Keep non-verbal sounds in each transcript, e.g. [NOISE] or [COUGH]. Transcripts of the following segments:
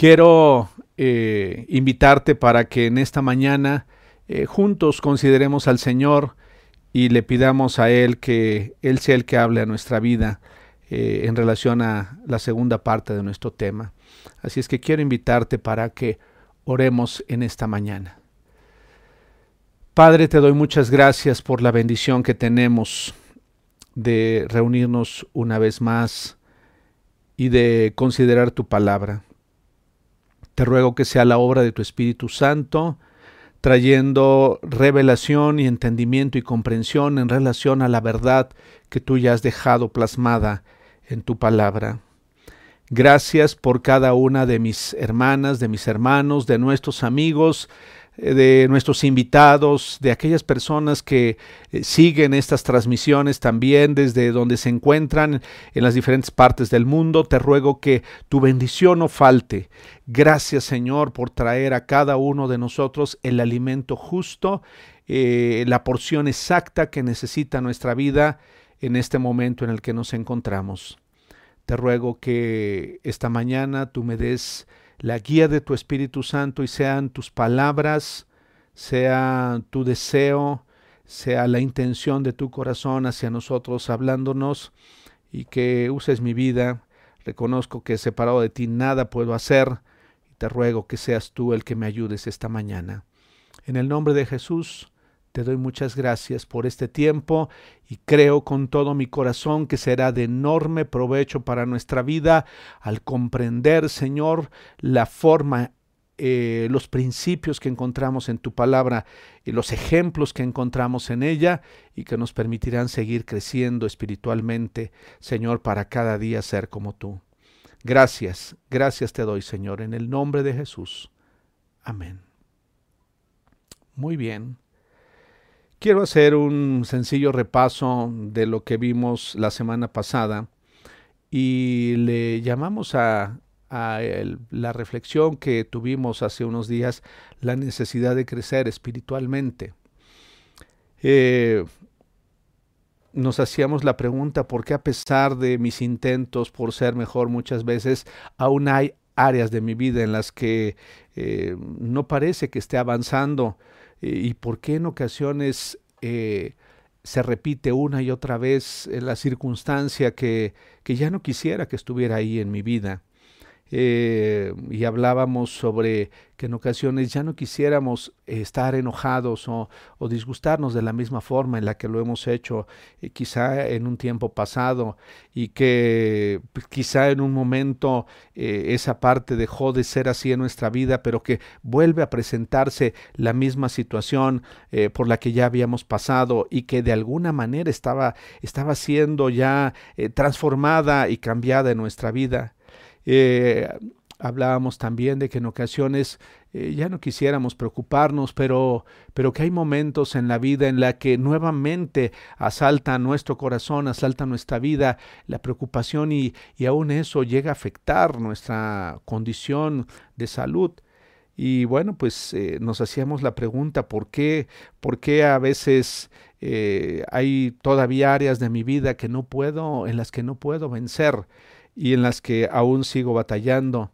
Quiero eh, invitarte para que en esta mañana eh, juntos consideremos al Señor y le pidamos a Él que Él sea el que hable a nuestra vida eh, en relación a la segunda parte de nuestro tema. Así es que quiero invitarte para que oremos en esta mañana. Padre, te doy muchas gracias por la bendición que tenemos de reunirnos una vez más y de considerar tu palabra. Te ruego que sea la obra de tu Espíritu Santo, trayendo revelación y entendimiento y comprensión en relación a la verdad que tú ya has dejado plasmada en tu palabra. Gracias por cada una de mis hermanas, de mis hermanos, de nuestros amigos, de nuestros invitados, de aquellas personas que eh, siguen estas transmisiones también desde donde se encuentran en las diferentes partes del mundo. Te ruego que tu bendición no falte. Gracias Señor por traer a cada uno de nosotros el alimento justo, eh, la porción exacta que necesita nuestra vida en este momento en el que nos encontramos. Te ruego que esta mañana tú me des la guía de tu Espíritu Santo y sean tus palabras, sea tu deseo, sea la intención de tu corazón hacia nosotros hablándonos y que uses mi vida. Reconozco que separado de ti nada puedo hacer y te ruego que seas tú el que me ayudes esta mañana. En el nombre de Jesús, te doy muchas gracias por este tiempo y creo con todo mi corazón que será de enorme provecho para nuestra vida al comprender, Señor, la forma, eh, los principios que encontramos en tu palabra y los ejemplos que encontramos en ella y que nos permitirán seguir creciendo espiritualmente, Señor, para cada día ser como tú. Gracias, gracias te doy, Señor, en el nombre de Jesús. Amén. Muy bien. Quiero hacer un sencillo repaso de lo que vimos la semana pasada y le llamamos a, la reflexión que tuvimos hace unos días la necesidad de crecer espiritualmente. Eh, nos hacíamos la pregunta por qué a pesar de mis intentos por ser mejor muchas veces, aún hay áreas de mi vida en las que eh, no parece que esté avanzando y por qué en ocasiones eh, se repite una y otra vez la circunstancia que, que ya no quisiera que estuviera ahí en mi vida. Eh, y hablábamos sobre que en ocasiones ya no quisiéramos estar enojados o, disgustarnos de la misma forma en la que lo hemos hecho eh, quizá en un tiempo pasado y que pues, quizá en un momento eh, esa parte dejó de ser así en nuestra vida, pero que vuelve a presentarse la misma situación por la que ya habíamos pasado y que de alguna manera estaba, estaba siendo ya transformada y cambiada en nuestra vida. Eh, hablábamos también de que en ocasiones eh, ya no quisiéramos preocuparnos, pero, pero que hay momentos en la vida en la que nuevamente asalta nuestro corazón, asalta nuestra vida la preocupación y, y aún eso llega a afectar nuestra condición de salud. Y bueno, pues eh, nos hacíamos la pregunta, ¿por qué, por qué a veces hay todavía áreas de mi vida que no puedo, en las que no puedo vencer? Y en las que aún sigo batallando.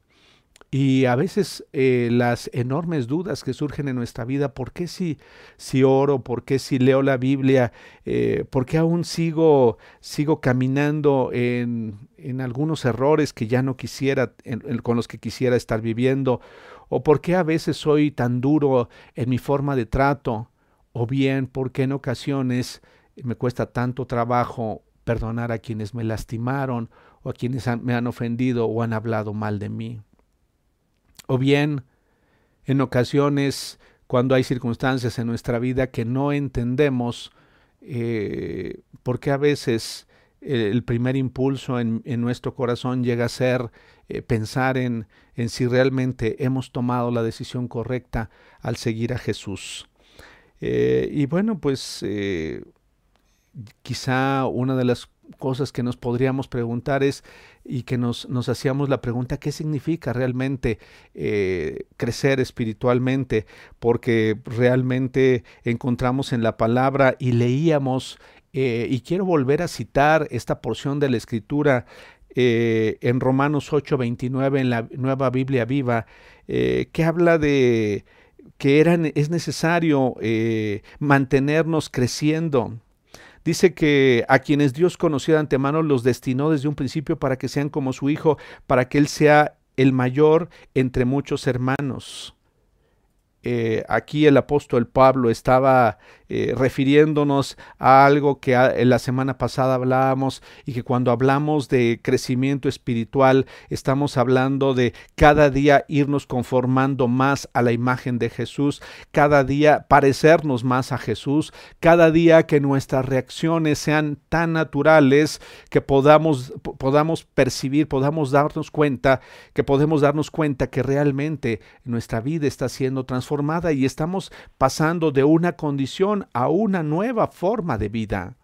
Y a veces eh, las enormes dudas que surgen en nuestra vida, ¿por qué si, si oro? ¿Por qué si leo la Biblia? Eh, ¿Por qué aún sigo, sigo caminando en, en algunos errores que ya no quisiera, con los que quisiera estar viviendo? ¿O por qué a veces soy tan duro en mi forma de trato? ¿O bien por qué en ocasiones me cuesta tanto trabajo perdonar a quienes me lastimaron o a quienes me han ofendido o han hablado mal de mí. O bien, en ocasiones, cuando hay circunstancias en nuestra vida que no entendemos, eh, porque a veces el primer impulso en, nuestro corazón llega a ser eh, pensar en, si realmente hemos tomado la decisión correcta al seguir a Jesús. Eh, y bueno, pues quizá una de las cosas que nos podríamos preguntar es y que nos, nos hacíamos la pregunta qué significa realmente eh, crecer espiritualmente porque realmente encontramos en la palabra y leíamos eh, y quiero volver a citar esta porción de la escritura eh, en Romanos 8:29 en la nueva Biblia viva, que habla de que era, es necesario mantenernos creciendo. Dice que a quienes Dios conoció de antemano los destinó desde un principio para que sean como su Hijo, para que Él sea el mayor entre muchos hermanos. Eh, aquí el apóstol Pablo estaba eh, refiriéndonos a algo que en la semana pasada hablábamos y que cuando hablamos de crecimiento espiritual estamos hablando de cada día irnos conformando más a la imagen de Jesús, cada día parecernos más a Jesús, cada día que nuestras reacciones sean tan naturales que podamos, podamos percibir, podamos darnos cuenta, que podemos darnos cuenta que realmente nuestra vida está siendo transformada y estamos pasando de una condición a una nueva forma de vida.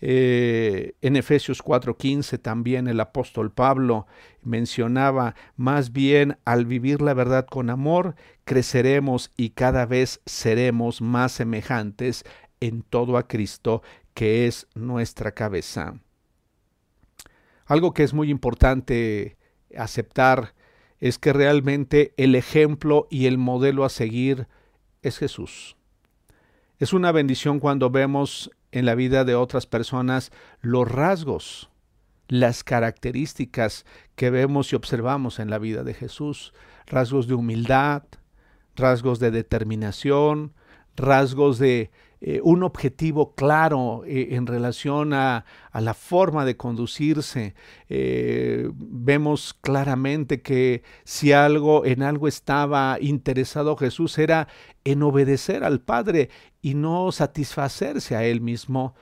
Eh, en Efesios 4:15 también el apóstol Pablo mencionaba, más bien al vivir la verdad con amor, creceremos y cada vez seremos más semejantes en todo a Cristo, que es nuestra cabeza. Algo que es muy importante aceptar es que realmente el ejemplo y el modelo a seguir es Jesús. Es una bendición cuando vemos en la vida de otras personas los rasgos, las características que vemos y observamos en la vida de Jesús, rasgos de humildad, rasgos de determinación, rasgos de eh, un objetivo claro eh, en relación a, la forma de conducirse. Eh, vemos claramente que si algo en algo estaba interesado Jesús era en obedecer al Padre y no satisfacerse a él mismo.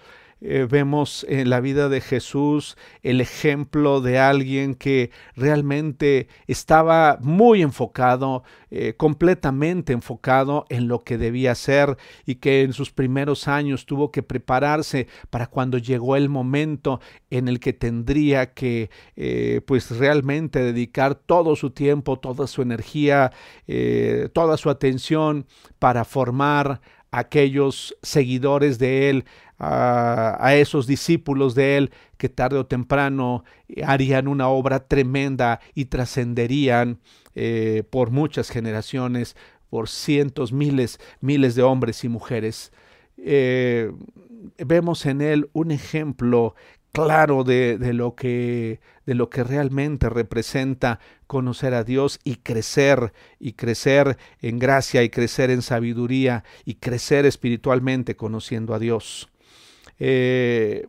Eh, vemos en la vida de Jesús el ejemplo de alguien que realmente estaba muy enfocado, eh, completamente enfocado en lo que debía hacer y que en sus primeros años tuvo que prepararse para cuando llegó el momento en el que tendría que eh, pues realmente dedicar todo su tiempo, toda su energía, toda su atención para formar aquellos seguidores de él, a, esos discípulos de él que tarde o temprano harían una obra tremenda y trascenderían eh, por muchas generaciones, por cientos, miles, miles de hombres y mujeres. Eh, vemos en él un ejemplo claro de, lo que, de lo que realmente representa conocer a Dios y crecer, y crecer en gracia, y crecer en sabiduría, y crecer espiritualmente conociendo a Dios. Eh,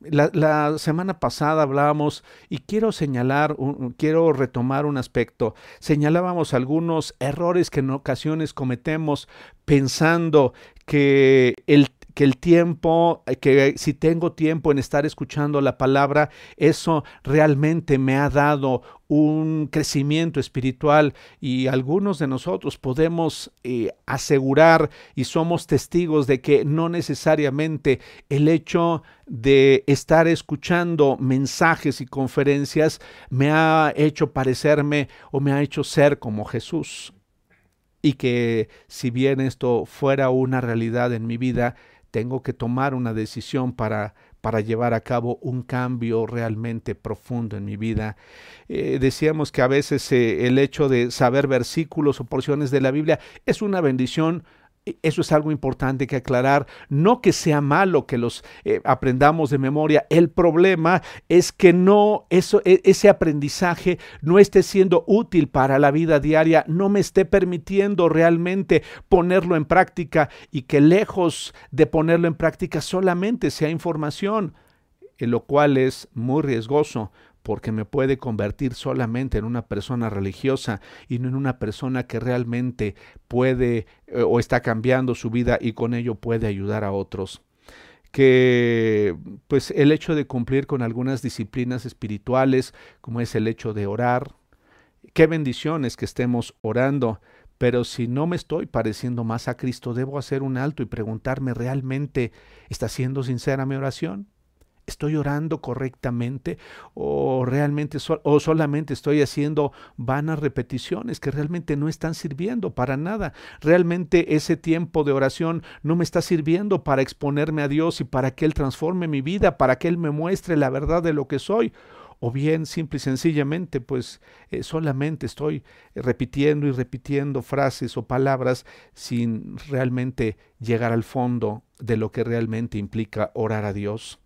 la, semana pasada hablábamos y quiero señalar, quiero retomar un aspecto. Señalábamos algunos errores que en ocasiones cometemos pensando que el que el tiempo, eh, que si tengo tiempo en estar escuchando la palabra, eso realmente me ha dado un crecimiento espiritual y algunos de nosotros podemos eh, asegurar y somos testigos de que no necesariamente el hecho de estar escuchando mensajes y conferencias me ha hecho parecerme o me ha hecho ser como Jesús. Y que si bien esto fuera una realidad en mi vida, tengo que tomar una decisión para, para llevar a cabo un cambio realmente profundo en mi vida. Eh, decíamos que a veces eh, el hecho de saber versículos o porciones de la Biblia es una bendición eso es algo importante que aclarar. No que sea malo que los eh, aprendamos de memoria. El problema es que no, eso, e, ese aprendizaje no esté siendo útil para la vida diaria, no me esté permitiendo realmente ponerlo en práctica y que lejos de ponerlo en práctica solamente sea información, en lo cual es muy riesgoso porque me puede convertir solamente en una persona religiosa y no en una persona que realmente puede eh, o está cambiando su vida y con ello puede ayudar a otros que pues el hecho de cumplir con algunas disciplinas espirituales como es el hecho de orar qué bendiciones que estemos orando pero si no me estoy pareciendo más a Cristo, debo hacer un alto y preguntarme realmente, ¿está siendo sincera mi oración? ¿Estoy orando correctamente o realmente o solamente estoy haciendo vanas repeticiones que realmente no están sirviendo para nada? Realmente ese tiempo de oración no me está sirviendo para exponerme a Dios y para que Él transforme mi vida, para que Él me muestre la verdad de lo que soy o bien simple y sencillamente pues eh, solamente estoy repitiendo y repitiendo frases o palabras sin realmente llegar al fondo de lo que realmente implica orar a Dios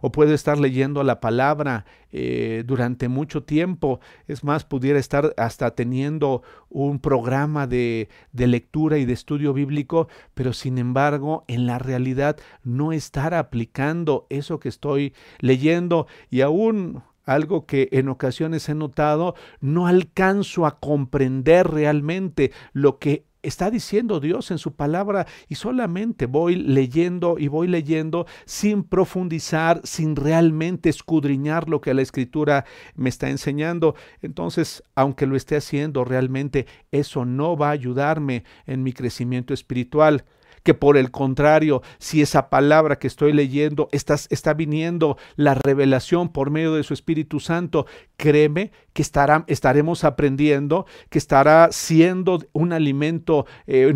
o puedo estar leyendo la palabra eh, durante mucho tiempo. Es más, pudiera estar hasta teniendo un programa de, de lectura y de estudio bíblico, pero sin embargo, en la realidad no estar aplicando eso que estoy leyendo y aún algo que en ocasiones he notado, no alcanzo a comprender realmente lo que está diciendo Dios en su palabra y solamente voy leyendo y voy leyendo sin profundizar, sin realmente escudriñar lo que la escritura me está enseñando. Entonces, aunque lo esté haciendo, realmente eso no va a ayudarme en mi crecimiento espiritual que por el contrario, si esa palabra que estoy leyendo está, está viniendo la revelación por medio de su Espíritu Santo, créeme que estará, estaremos aprendiendo, que estará siendo un alimento eh,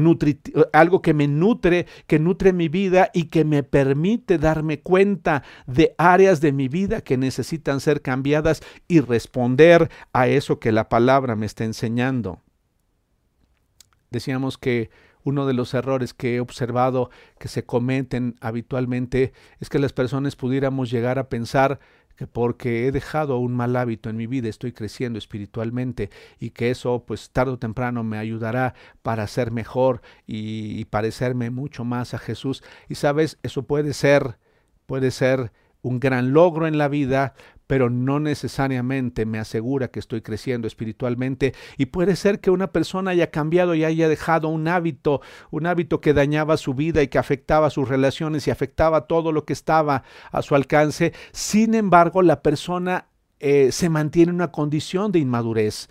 algo que me nutre, que nutre mi vida y que me permite darme cuenta de áreas de mi vida que necesitan ser cambiadas y responder a eso que la palabra me está enseñando. Decíamos que uno de los errores que he observado que se cometen habitualmente es que las personas pudiéramos llegar a pensar que porque he dejado un mal hábito en mi vida estoy creciendo espiritualmente y que eso pues tarde o temprano me ayudará para ser mejor y, y parecerme mucho más a Jesús. Y sabes eso puede ser puede ser un gran logro en la vida, pero no necesariamente me asegura que estoy creciendo espiritualmente y puede ser que una persona haya cambiado y haya dejado un hábito, un hábito que dañaba su vida y que afectaba sus relaciones y afectaba todo lo que estaba a su alcance. Sin embargo, la persona eh, se mantiene en una condición de inmadurez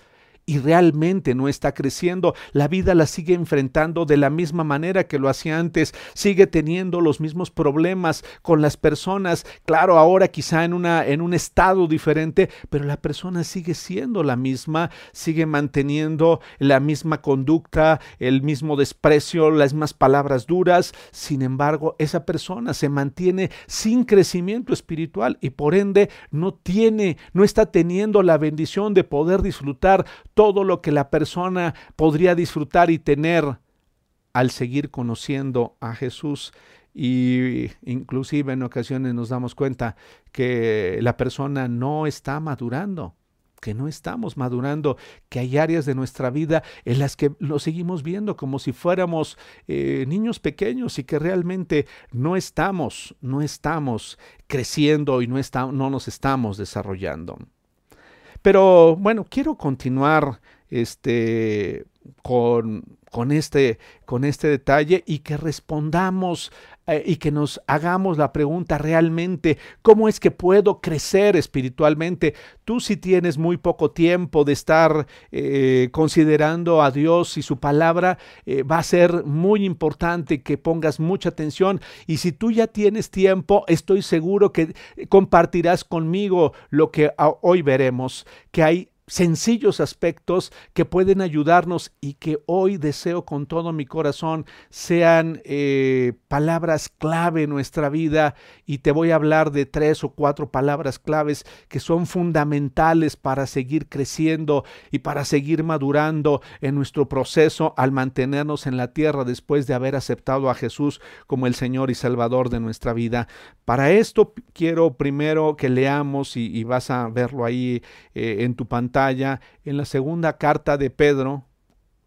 y realmente no está creciendo, la vida la sigue enfrentando de la misma manera que lo hacía antes, sigue teniendo los mismos problemas con las personas, claro, ahora quizá en, una, en un estado diferente, pero la persona sigue siendo la misma, sigue manteniendo la misma conducta, el mismo desprecio, las mismas palabras duras, sin embargo, esa persona se mantiene sin crecimiento espiritual y por ende no tiene, no está teniendo la bendición de poder disfrutar todo lo que la persona podría disfrutar y tener al seguir conociendo a Jesús y inclusive en ocasiones nos damos cuenta que la persona no está madurando que no estamos madurando, que hay áreas de nuestra vida en las que lo seguimos viendo como si fuéramos eh, niños pequeños y que realmente no estamos, no estamos creciendo y no, no nos estamos desarrollando. Pero bueno, quiero continuar este, con, con, este, con este detalle y que respondamos eh, y que nos hagamos la pregunta realmente, ¿cómo es que puedo crecer espiritualmente? Tú si tienes muy poco tiempo de estar eh, considerando a Dios y su palabra, eh, va a ser muy importante que pongas mucha atención y si tú ya tienes tiempo, estoy seguro que compartirás conmigo lo que hoy veremos, que hay sencillos aspectos que pueden ayudarnos y que hoy deseo con todo mi corazón sean eh, palabras clave en nuestra vida y te voy a hablar de tres o cuatro palabras claves que son fundamentales para seguir creciendo y para seguir madurando en nuestro proceso al mantenernos en la tierra después de haber aceptado a Jesús como el Señor y Salvador de nuestra vida. Para esto quiero primero que leamos y, vas a verlo ahí eh, en tu pantalla en la segunda carta de Pedro,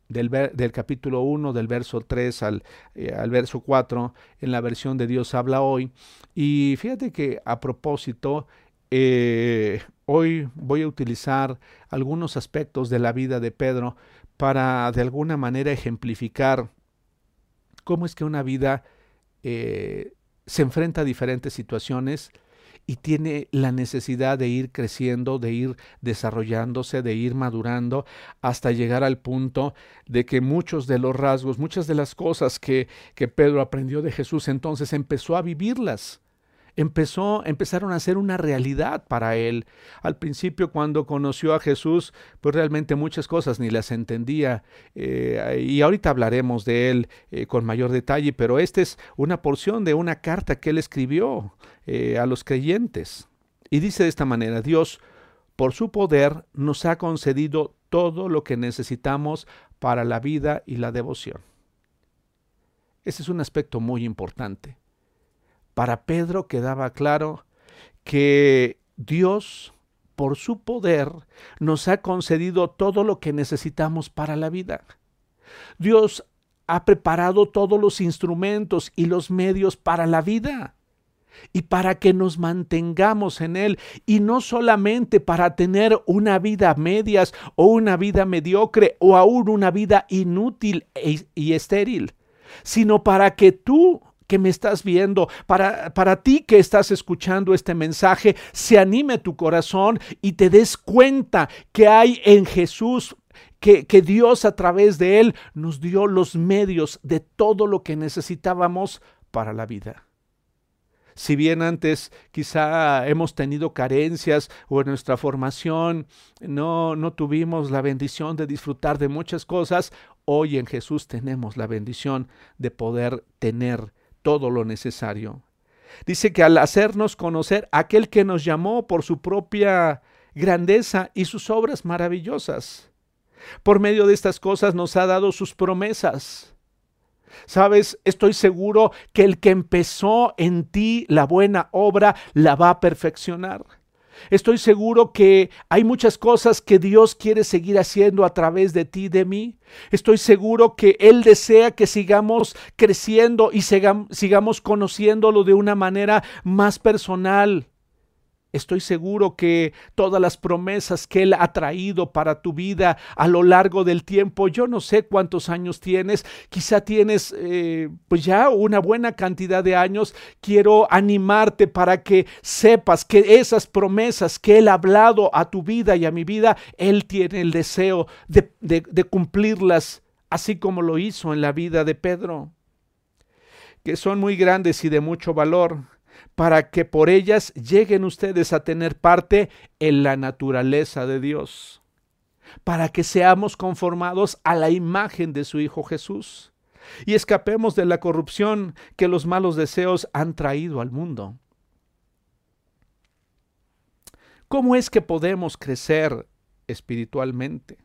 del, capítulo 1, del verso 3 al, eh, al, verso 4, en la versión de Dios habla hoy. Y fíjate que a propósito, eh, hoy voy a utilizar algunos aspectos de la vida de Pedro para de alguna manera ejemplificar cómo es que una vida eh, se enfrenta a diferentes situaciones y tiene la necesidad de ir creciendo, de ir desarrollándose, de ir madurando hasta llegar al punto de que muchos de los rasgos, muchas de las cosas que, que Pedro aprendió de Jesús entonces empezó a vivirlas empezó, empezaron a ser una realidad para él. Al principio, cuando conoció a Jesús, pues realmente muchas cosas ni las entendía. Eh, y ahorita hablaremos de él eh, con mayor detalle, pero esta es una porción de una carta que él escribió eh, a los creyentes. Y dice de esta manera, Dios, por su poder, nos ha concedido todo lo que necesitamos para la vida y la devoción. Ese es un aspecto muy importante. Para Pedro quedaba claro que Dios, por su poder, nos ha concedido todo lo que necesitamos para la vida. Dios ha preparado todos los instrumentos y los medios para la vida y para que nos mantengamos en Él y no solamente para tener una vida medias o una vida mediocre o aún una vida inútil e, y estéril, sino para que tú que me estás viendo, para, para ti que estás escuchando este mensaje, se anime tu corazón y te des cuenta que hay en Jesús que, que, Dios a través de Él nos dio los medios de todo lo que necesitábamos para la vida. Si bien antes quizá hemos tenido carencias o en nuestra formación no, no tuvimos la bendición de disfrutar de muchas cosas, hoy en Jesús tenemos la bendición de poder tener todo lo necesario. Dice que al hacernos conocer aquel que nos llamó por su propia grandeza y sus obras maravillosas. Por medio de estas cosas nos ha dado sus promesas. Sabes, estoy seguro que el que empezó en ti la buena obra la va a perfeccionar. Estoy seguro que hay muchas cosas que Dios quiere seguir haciendo a través de ti, de mí. Estoy seguro que Él desea que sigamos creciendo y sigamos conociéndolo de una manera más personal. Estoy seguro que todas las promesas que Él ha traído para tu vida a lo largo del tiempo, yo no sé cuántos años tienes, quizá tienes eh, pues ya una buena cantidad de años, quiero animarte para que sepas que esas promesas que Él ha hablado a tu vida y a mi vida, Él tiene el deseo de, de cumplirlas, así como lo hizo en la vida de Pedro, que son muy grandes y de mucho valor para que por ellas lleguen ustedes a tener parte en la naturaleza de Dios, para que seamos conformados a la imagen de su Hijo Jesús y escapemos de la corrupción que los malos deseos han traído al mundo. ¿Cómo es que podemos crecer espiritualmente?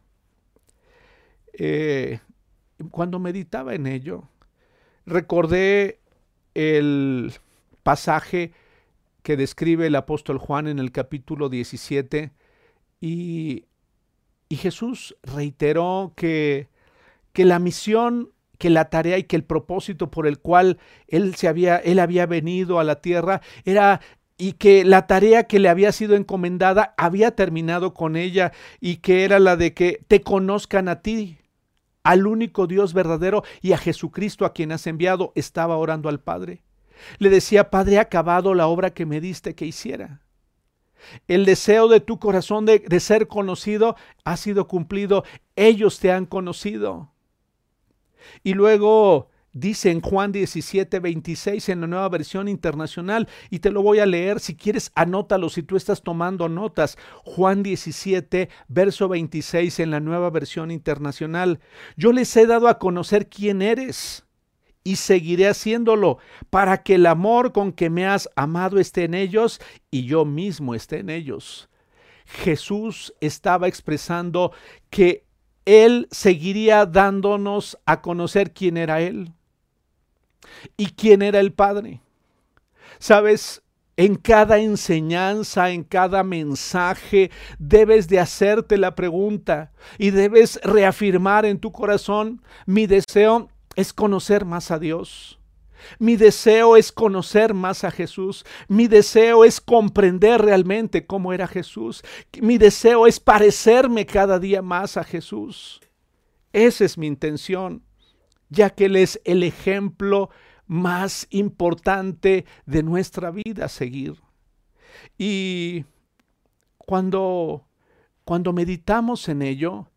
Eh, cuando meditaba en ello, recordé el pasaje que describe el apóstol Juan en el capítulo 17 y, y Jesús reiteró que, que la misión que la tarea y que el propósito por el cual él se había él había venido a la tierra era y que la tarea que le había sido encomendada había terminado con ella y que era la de que te conozcan a ti, al único Dios verdadero y a Jesucristo a quien has enviado, estaba orando al Padre. Le decía, Padre, he acabado la obra que me diste que hiciera. El deseo de tu corazón de, de, ser conocido ha sido cumplido. Ellos te han conocido. Y luego dice en Juan 17, 26 en la nueva versión internacional, y te lo voy a leer, si quieres anótalo, si tú estás tomando notas, Juan 17, verso 26 en la nueva versión internacional, yo les he dado a conocer quién eres y seguiré haciéndolo para que el amor con que me has amado esté en ellos y yo mismo esté en ellos. Jesús estaba expresando que Él seguiría dándonos a conocer quién era Él y quién era el Padre. Sabes, en cada enseñanza, en cada mensaje, debes de hacerte la pregunta y debes reafirmar en tu corazón mi deseo es conocer más a Dios. Mi deseo es conocer más a Jesús. Mi deseo es comprender realmente cómo era Jesús. Mi deseo es parecerme cada día más a Jesús. Esa es mi intención, ya que Él es el ejemplo más importante de nuestra vida a seguir. Y cuando, cuando meditamos en ello,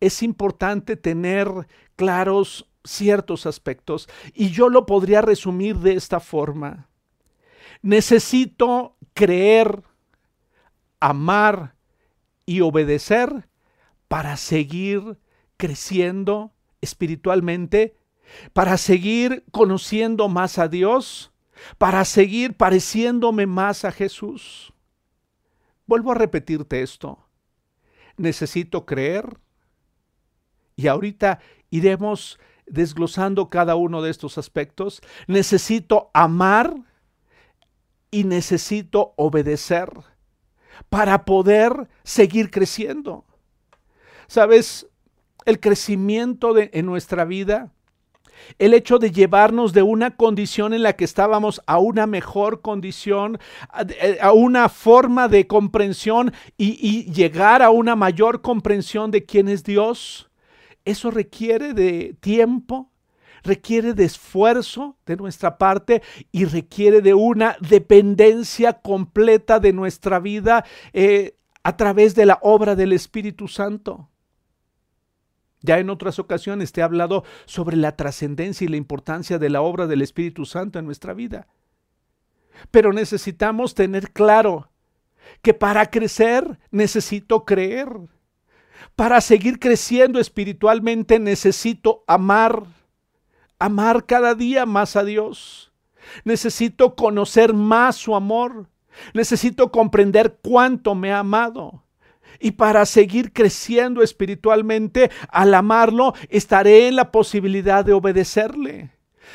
es importante tener claros ciertos aspectos y yo lo podría resumir de esta forma. Necesito creer, amar y obedecer para seguir creciendo espiritualmente, para seguir conociendo más a Dios, para seguir pareciéndome más a Jesús. Vuelvo a repetirte esto. Necesito creer. Y ahorita iremos desglosando cada uno de estos aspectos. Necesito amar y necesito obedecer para poder seguir creciendo. Sabes, el crecimiento en nuestra vida, el hecho de llevarnos de una condición en la que estábamos a una mejor condición, a, eh, una forma de comprensión y llegar a una mayor comprensión de quién es Dios, eso requiere de tiempo, requiere de esfuerzo de nuestra parte y requiere de una dependencia completa de nuestra vida eh, a través de la obra del Espíritu Santo. Ya en otras ocasiones te he hablado sobre la trascendencia y la importancia de la obra del Espíritu Santo en nuestra vida. Pero necesitamos tener claro que para crecer necesito creer. Para seguir creciendo espiritualmente necesito amar amar cada día más a Dios. Necesito conocer más su amor. Necesito comprender cuánto me ha amado. Y para seguir creciendo espiritualmente, al amarlo, estaré en la posibilidad de obedecerle.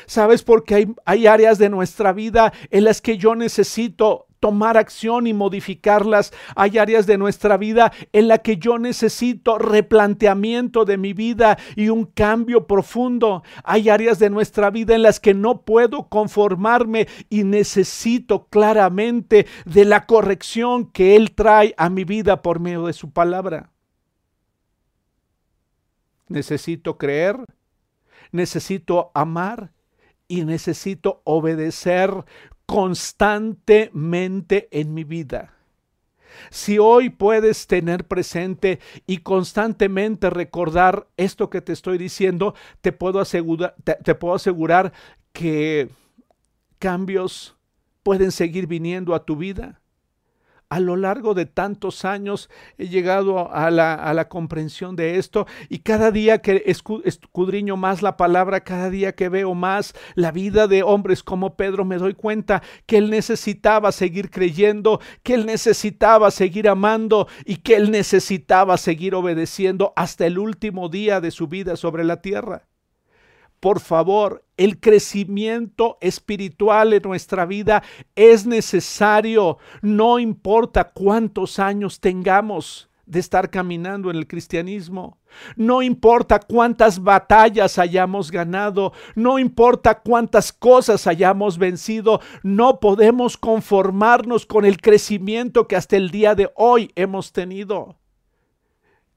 ¿Sabes? Porque hay, hay, áreas de nuestra vida en las que yo necesito tomar acción y modificarlas. Hay áreas de nuestra vida en la que yo necesito replanteamiento de mi vida y un cambio profundo. Hay áreas de nuestra vida en las que no puedo conformarme y necesito claramente de la corrección que Él trae a mi vida por medio de su palabra. Necesito creer, necesito amar y necesito obedecer constantemente en mi vida. Si hoy puedes tener presente y constantemente recordar esto que te estoy diciendo, te puedo asegurar, que cambios pueden seguir viniendo a tu vida a lo largo de tantos años he llegado a la, comprensión de esto y cada día que escudriño más la palabra, cada día que veo más la vida de hombres como Pedro, me doy cuenta que él necesitaba seguir creyendo, que él necesitaba seguir amando y que él necesitaba seguir obedeciendo hasta el último día de su vida sobre la tierra. Por favor, el crecimiento espiritual en nuestra vida es necesario, no importa cuántos años tengamos de estar caminando en el cristianismo. No importa cuántas batallas hayamos ganado, no importa cuántas cosas hayamos vencido, no podemos conformarnos con el crecimiento que hasta el día de hoy hemos tenido.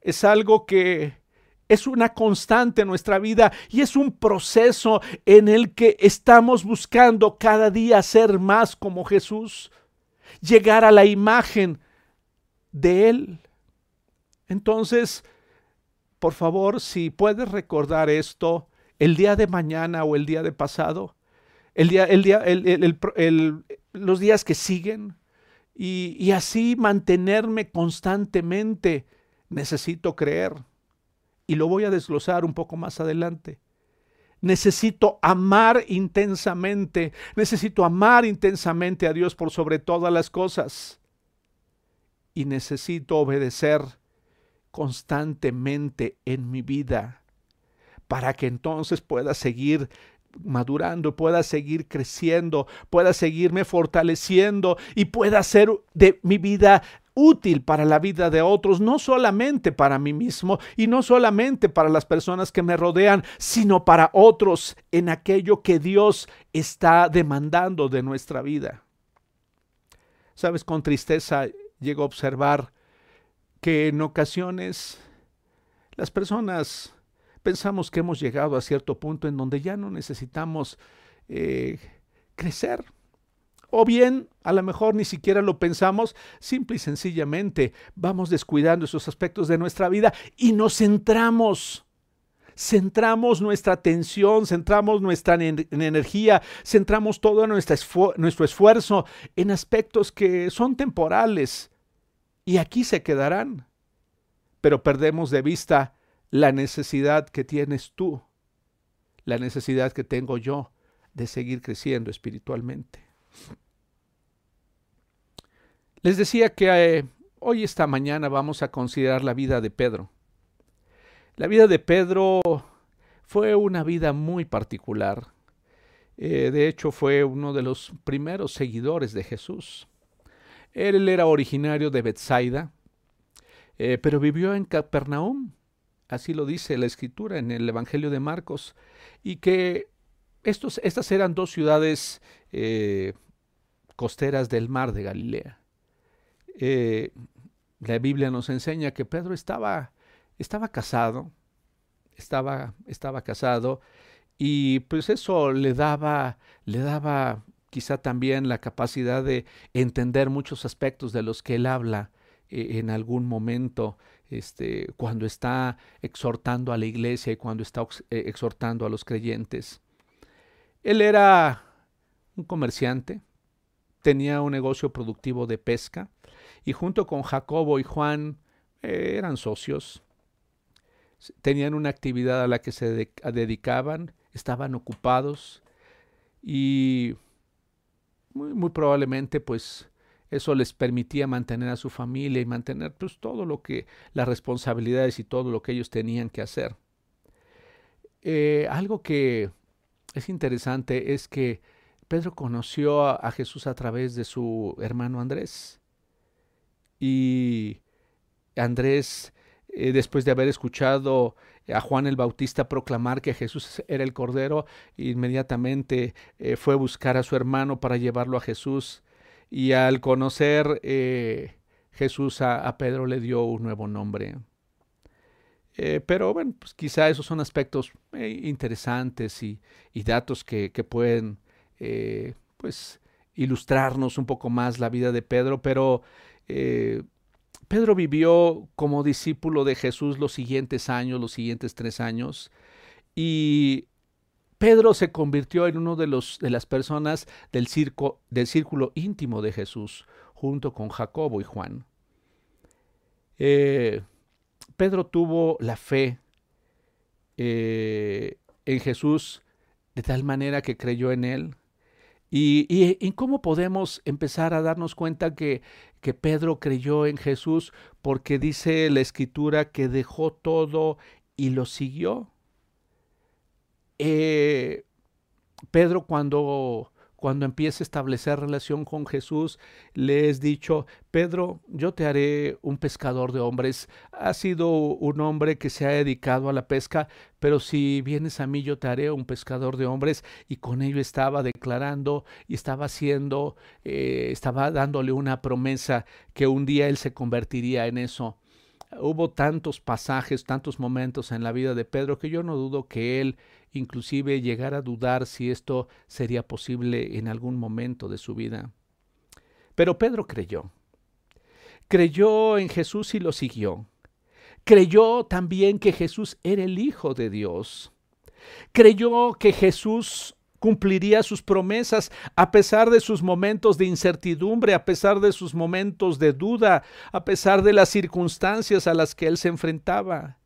Es algo que es una constante en nuestra vida y es un proceso en el que estamos buscando cada día ser más como Jesús, llegar a la imagen de Él. Entonces, por favor, si puedes recordar esto el día de mañana o el día de pasado, el día, el día, los días que siguen, y, y así mantenerme constantemente, necesito creer y lo voy a desglosar un poco más adelante. Necesito amar intensamente, necesito amar intensamente a Dios por sobre todas las cosas. Y necesito obedecer constantemente en mi vida para que entonces pueda seguir madurando, pueda seguir creciendo, pueda seguirme fortaleciendo y pueda hacer de mi vida útil para la vida de otros, no solamente para mí mismo y no solamente para las personas que me rodean, sino para otros en aquello que Dios está demandando de nuestra vida. Sabes, con tristeza llego a observar que en ocasiones las personas pensamos que hemos llegado a cierto punto en donde ya no necesitamos eh, crecer o bien, a lo mejor ni siquiera lo pensamos, simple y sencillamente vamos descuidando esos aspectos de nuestra vida y nos centramos. Centramos nuestra atención, centramos nuestra energía, centramos todo nuestro esfuerzo en aspectos que son temporales y aquí se quedarán. Pero perdemos de vista la necesidad que tienes tú, la necesidad que tengo yo de seguir creciendo espiritualmente. Les decía que eh, hoy esta mañana vamos a considerar la vida de Pedro. La vida de Pedro fue una vida muy particular. Eh, de hecho, fue uno de los primeros seguidores de Jesús. Él era originario de Bethsaida, eh, pero vivió en Capernaum, así lo dice la escritura en el Evangelio de Marcos, y que estos, estas eran dos ciudades eh, costeras del mar de Galilea. la Biblia nos enseña que Pedro estaba, estaba casado, estaba, estaba casado y pues eso le daba, le daba quizá también la capacidad de entender muchos aspectos de los que él habla eh, en algún momento, este, cuando está exhortando a la iglesia y cuando está eh, exhortando a los creyentes. Él era un comerciante, tenía un negocio productivo de pesca y junto con Jacobo y Juan eh, eran socios tenían una actividad a la que se dedicaban, estaban ocupados y muy, muy, probablemente pues eso les permitía mantener a su familia y mantener pues todo lo que las responsabilidades y todo lo que ellos tenían que hacer. Eh, algo que es interesante es que Pedro conoció a Jesús a través de su hermano Andrés y Andrés eh, después de haber escuchado a Juan el Bautista proclamar que Jesús era el Cordero, inmediatamente eh, fue a buscar a su hermano para llevarlo a Jesús. Y al conocer eh, Jesús a, Pedro le dio un nuevo nombre. pero bueno, pues quizá esos son aspectos interesantes y, datos que, que pueden pues ilustrarnos un poco más la vida de Pedro, pero Pedro vivió como discípulo de Jesús los siguientes años, los siguientes tres años, y Pedro se convirtió en uno de, los, de las personas del, del círculo íntimo de Jesús, junto con Jacobo y Juan. Eh, Pedro tuvo la fe eh, en Jesús de tal manera que creyó en él, y, cómo podemos empezar a darnos cuenta que, que Pedro creyó en Jesús porque dice la escritura que dejó todo y lo siguió. Eh, Pedro cuando cuando empiece a establecer relación con Jesús, le es dicho, Pedro, yo te haré un pescador de hombres. Ha sido un hombre que se ha dedicado a la pesca, pero si vienes a mí, yo te haré un pescador de hombres. Y con ello estaba declarando y estaba haciendo, eh, estaba dándole una promesa que un día él se convertiría en eso hubo tantos pasajes, tantos momentos en la vida de Pedro que yo no dudo que él inclusive llegara a dudar si esto sería posible en algún momento de su vida. Pero Pedro creyó. Creyó en Jesús y lo siguió. Creyó también que Jesús era el Hijo de Dios. Creyó que Jesús cumpliría sus promesas a pesar de sus momentos de incertidumbre, a pesar de sus momentos de duda, a pesar de las circunstancias a las que él se enfrentaba.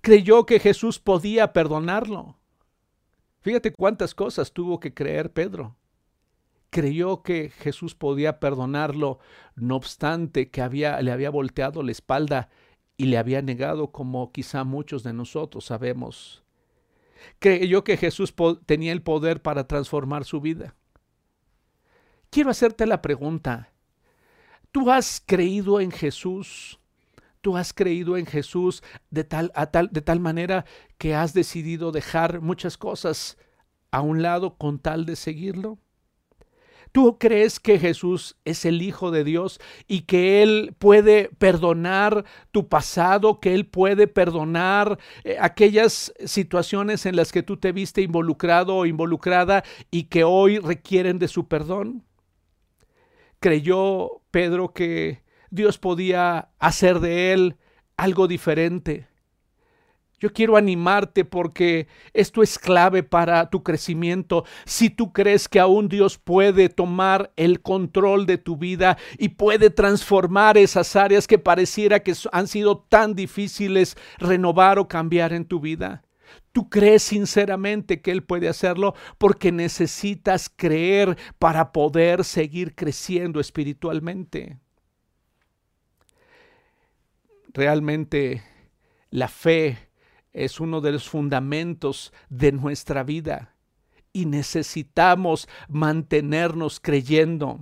Creyó que Jesús podía perdonarlo. Fíjate cuántas cosas tuvo que creer Pedro. Creyó que Jesús podía perdonarlo, no obstante que había, le había volteado la espalda y le había negado como quizá muchos de nosotros sabemos creyó que Jesús tenía el poder para transformar su vida. Quiero hacerte la pregunta, ¿tú has creído en Jesús? ¿Tú has creído en Jesús de tal, a tal, de tal manera que has decidido dejar muchas cosas a un lado con tal de seguirlo? ¿Tú crees que Jesús es el Hijo de Dios y que Él puede perdonar tu pasado, que Él puede perdonar eh, aquellas situaciones en las que tú te viste involucrado o involucrada y que hoy requieren de su perdón? Creyó Pedro que Dios podía hacer de Él algo diferente yo quiero animarte porque esto es clave para tu crecimiento. Si tú crees que aún Dios puede tomar el control de tu vida y puede transformar esas áreas que pareciera que han sido tan difíciles renovar o cambiar en tu vida. Tú crees sinceramente que Él puede hacerlo porque necesitas creer para poder seguir creciendo espiritualmente. Realmente la fe es uno de los fundamentos de nuestra vida y necesitamos mantenernos creyendo.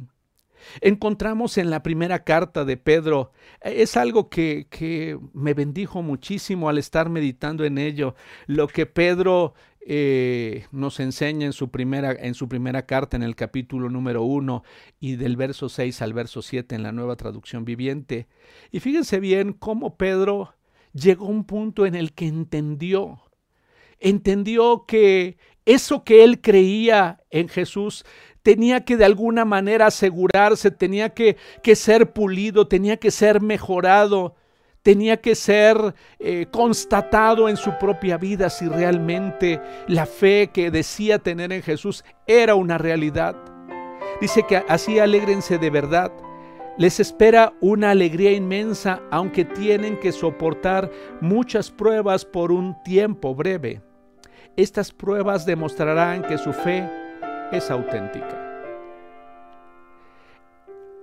Encontramos en la primera carta de Pedro, es algo que, que me bendijo muchísimo al estar meditando en ello, lo que Pedro eh, nos enseña en su, primera, en su primera carta, en el capítulo número 1 y del verso 6 al verso 7 en la nueva traducción viviente. Y fíjense bien cómo Pedro llegó a un punto en el que entendió, entendió que eso que él creía en Jesús tenía que de alguna manera asegurarse, tenía que, que ser pulido, tenía que ser mejorado tenía que ser eh, constatado en su propia vida si realmente la fe que decía tener en Jesús era una realidad. Dice que así alégrense de verdad. Les espera una alegría inmensa, aunque tienen que soportar muchas pruebas por un tiempo breve. Estas pruebas demostrarán que su fe es auténtica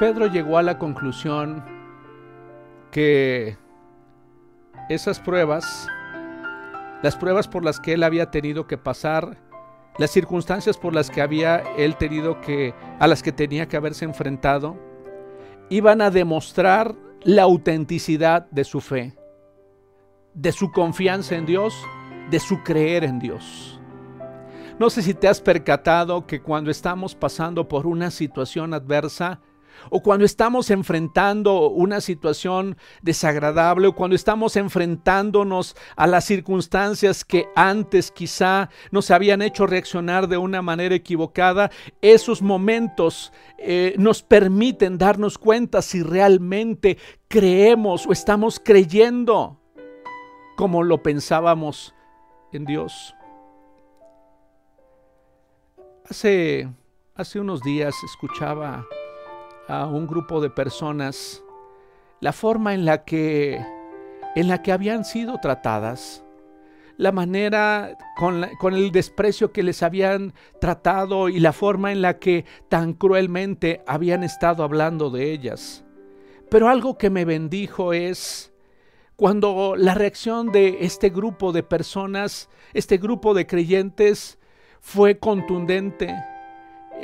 Pedro llegó a la conclusión que esas pruebas, las pruebas por las que él había tenido que pasar, las circunstancias por las que había él tenido que, a las que tenía que haberse enfrentado, iban a demostrar la autenticidad de su fe, de su confianza en Dios, de su creer en Dios. No sé si te has percatado que cuando estamos pasando por una situación adversa, o cuando estamos enfrentando una situación desagradable o cuando estamos enfrentándonos a las circunstancias que antes quizá nos habían hecho reaccionar de una manera equivocada, esos momentos eh, nos permiten darnos cuenta si realmente creemos o estamos creyendo como lo pensábamos en Dios. Hace, hace unos días escuchaba a un grupo de personas la forma en la que en la que habían sido tratadas, la manera con, con, el desprecio que les habían tratado y la forma en la que tan cruelmente habían estado hablando de ellas. Pero algo que me bendijo es cuando la reacción de este grupo de personas, este grupo de creyentes, fue contundente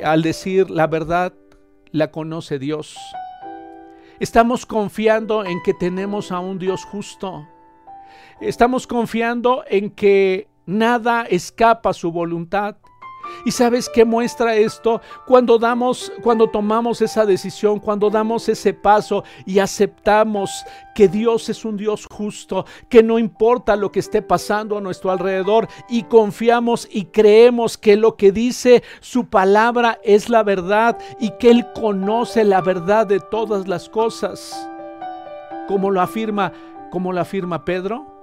al decir la verdad la conoce Dios. Estamos confiando en que tenemos a un Dios justo. Estamos confiando en que nada escapa a su voluntad. ¿Y sabes qué muestra esto? Cuando damos, cuando tomamos esa decisión, cuando damos ese paso y aceptamos que Dios es un Dios justo, que no importa lo que esté pasando a nuestro alrededor y confiamos y creemos que lo que dice su palabra es la verdad y que Él conoce la verdad de todas las cosas. Como lo afirma, como lo afirma Pedro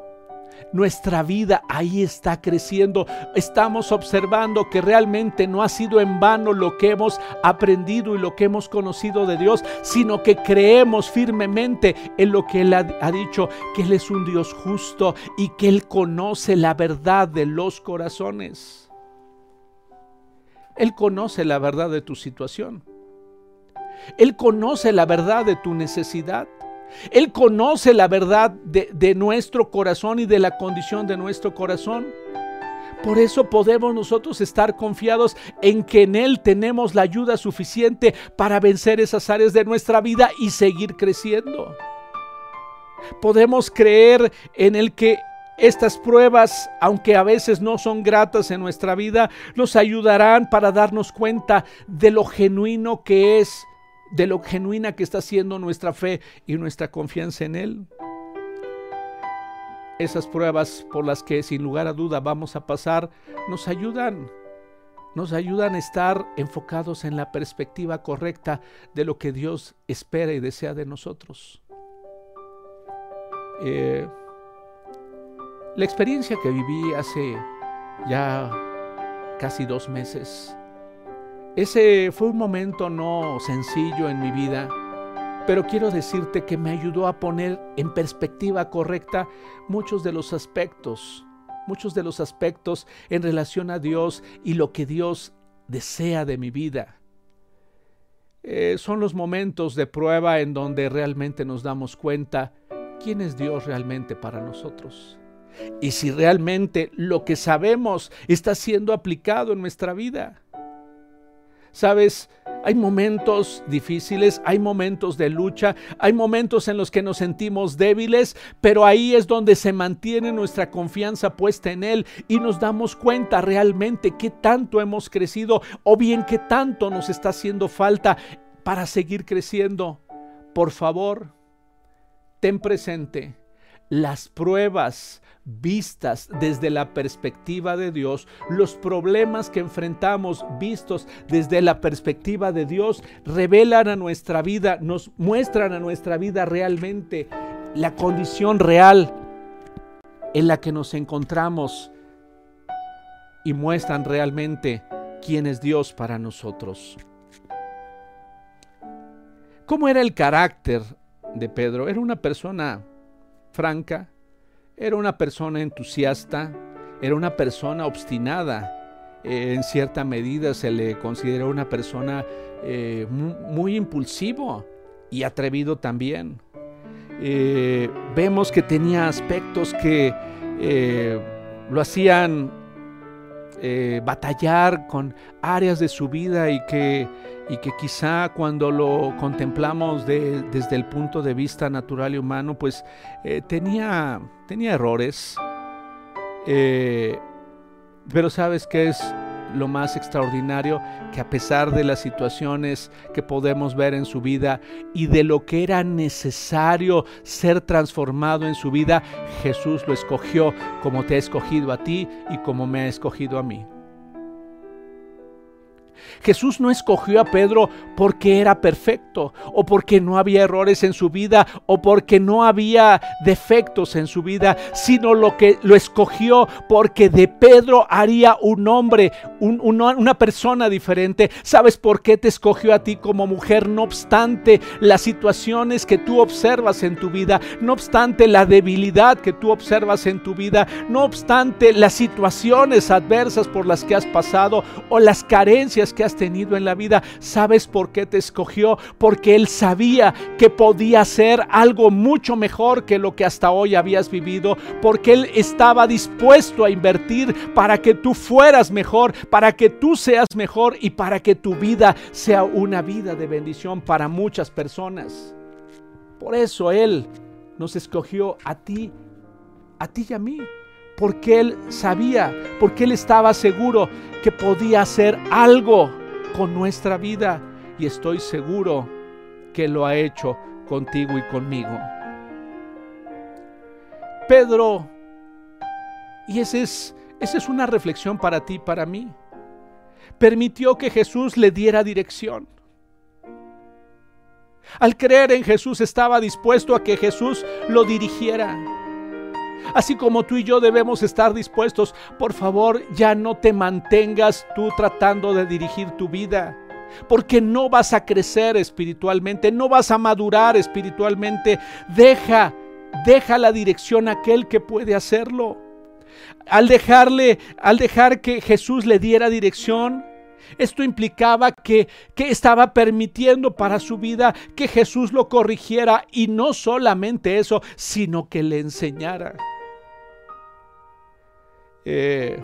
nuestra vida ahí está creciendo. Estamos observando que realmente no ha sido en vano lo que hemos aprendido y lo que hemos conocido de Dios, sino que creemos firmemente en lo que Él ha, dicho, que Él es un Dios justo y que Él conoce la verdad de los corazones. Él conoce la verdad de tu situación. Él conoce la verdad de tu necesidad. Él conoce la verdad de, nuestro corazón y de la condición de nuestro corazón. Por eso podemos nosotros estar confiados en que en Él tenemos la ayuda suficiente para vencer esas áreas de nuestra vida y seguir creciendo. Podemos creer en el que estas pruebas, aunque a veces no son gratas en nuestra vida, nos ayudarán para darnos cuenta de lo genuino que es de lo genuina que está siendo nuestra fe y nuestra confianza en Él. Esas pruebas por las que sin lugar a duda vamos a pasar nos ayudan, nos ayudan a estar enfocados en la perspectiva correcta de lo que Dios espera y desea de nosotros. Eh, la experiencia que viví hace ya casi dos meses, ese fue un momento no sencillo en mi vida, pero quiero decirte que me ayudó a poner en perspectiva correcta muchos de los aspectos, muchos de los aspectos en relación a Dios y lo que Dios desea de mi vida. Eh, son los momentos de prueba en donde realmente nos damos cuenta quién es Dios realmente para nosotros. Y si realmente lo que sabemos está siendo aplicado en nuestra vida. Sabes, hay momentos difíciles, hay momentos de lucha, hay momentos en los que nos sentimos débiles, pero ahí es donde se mantiene nuestra confianza puesta en Él y nos damos cuenta realmente qué tanto hemos crecido o bien qué tanto nos está haciendo falta para seguir creciendo. Por favor, ten presente las pruebas vistas desde la perspectiva de Dios, los problemas que enfrentamos vistos desde la perspectiva de Dios, revelan a nuestra vida, nos muestran a nuestra vida realmente la condición real en la que nos encontramos y muestran realmente quién es Dios para nosotros. ¿Cómo era el carácter de Pedro? Era una persona franca, era una persona entusiasta, era una persona obstinada. Eh, en cierta medida se le consideró una persona eh, muy, impulsivo y atrevido también. Eh, vemos que tenía aspectos que lo hacían batallar con áreas de su vida y que y que quizá cuando lo contemplamos desde el punto de vista natural y humano, pues eh, tenía, tenía errores. Eh, pero sabes qué es lo más extraordinario, que a pesar de las situaciones que podemos ver en su vida y de lo que era necesario ser transformado en su vida, Jesús lo escogió como te ha escogido a ti y como me ha escogido a mí. Jesús no escogió a Pedro porque era perfecto o porque no había errores en su vida o porque no había defectos en su vida, sino lo que lo escogió porque de Pedro haría un hombre, una persona diferente. ¿Sabes por qué te escogió a ti como mujer? No obstante las situaciones que tú observas en tu vida, no obstante la debilidad que tú observas en tu vida, no obstante las situaciones adversas por las que has pasado o las carencias que has tenido en la vida. ¿Sabes por qué te escogió? Porque Él sabía que podía ser algo mucho mejor que lo que hasta hoy habías vivido. Porque Él estaba dispuesto a invertir para que tú fueras mejor, para que tú seas mejor y para que tu vida sea una vida de bendición para muchas personas. Por eso Él nos escogió a ti, a ti y a mí porque él sabía, porque él estaba seguro que podía hacer algo con nuestra vida y estoy seguro que lo ha hecho contigo y conmigo. Pedro, y esa es, esa es una reflexión para ti, para mí, permitió que Jesús le diera dirección. Al creer en Jesús estaba dispuesto a que Jesús lo dirigiera. Así como tú y yo debemos estar dispuestos, por favor, ya no te mantengas tú tratando de dirigir tu vida. Porque no vas a crecer espiritualmente, no vas a madurar espiritualmente. Deja, deja la dirección a aquel que puede hacerlo. Al dejarle, al dejar que Jesús le diera dirección, esto implicaba que, que, estaba permitiendo para su vida que Jesús lo corrigiera y no solamente eso, sino que le enseñara. Eh,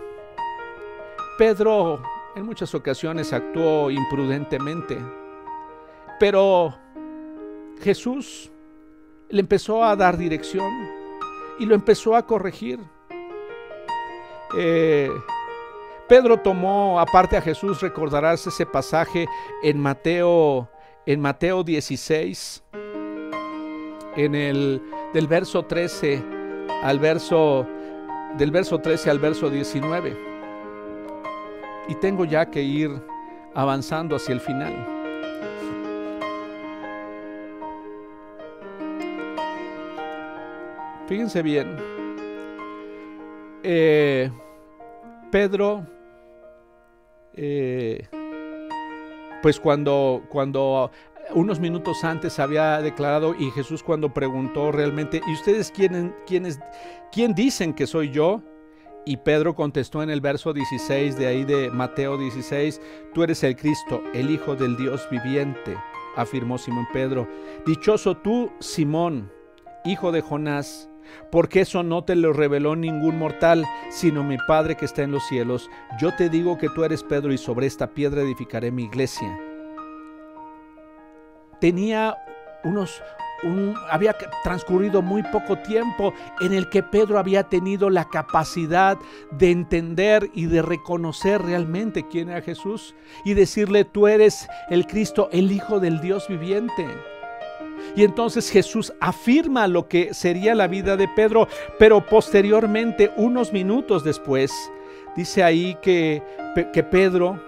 Pedro en muchas ocasiones actuó imprudentemente, pero Jesús le empezó a dar dirección y lo empezó a corregir. Eh, Pedro tomó aparte a Jesús, recordarás ese pasaje en Mateo, en Mateo 16, en el del verso 13 al verso del verso 13 al verso 19. Y tengo ya que ir avanzando hacia el final. Fíjense bien. Eh, Pedro, eh, pues cuando, cuando unos minutos antes había declarado y Jesús cuando preguntó realmente, ¿y ustedes quién, quién dicen que soy yo? Y Pedro contestó en el verso 16 de ahí de Mateo 16, tú eres el Cristo, el Hijo del Dios viviente, afirmó Simón Pedro. Dichoso tú, Simón, hijo de Jonás, porque eso no te lo reveló ningún mortal, sino mi Padre que está en los cielos. Yo te digo que tú eres Pedro y sobre esta piedra edificaré mi iglesia. Tenía unos había transcurrido muy poco tiempo en el que Pedro había tenido la capacidad de entender y de reconocer realmente quién era Jesús y decirle, tú eres el Cristo, el Hijo del Dios viviente. Y entonces Jesús afirma lo que sería la vida de Pedro, pero posteriormente, unos minutos después, dice ahí que, que Pedro,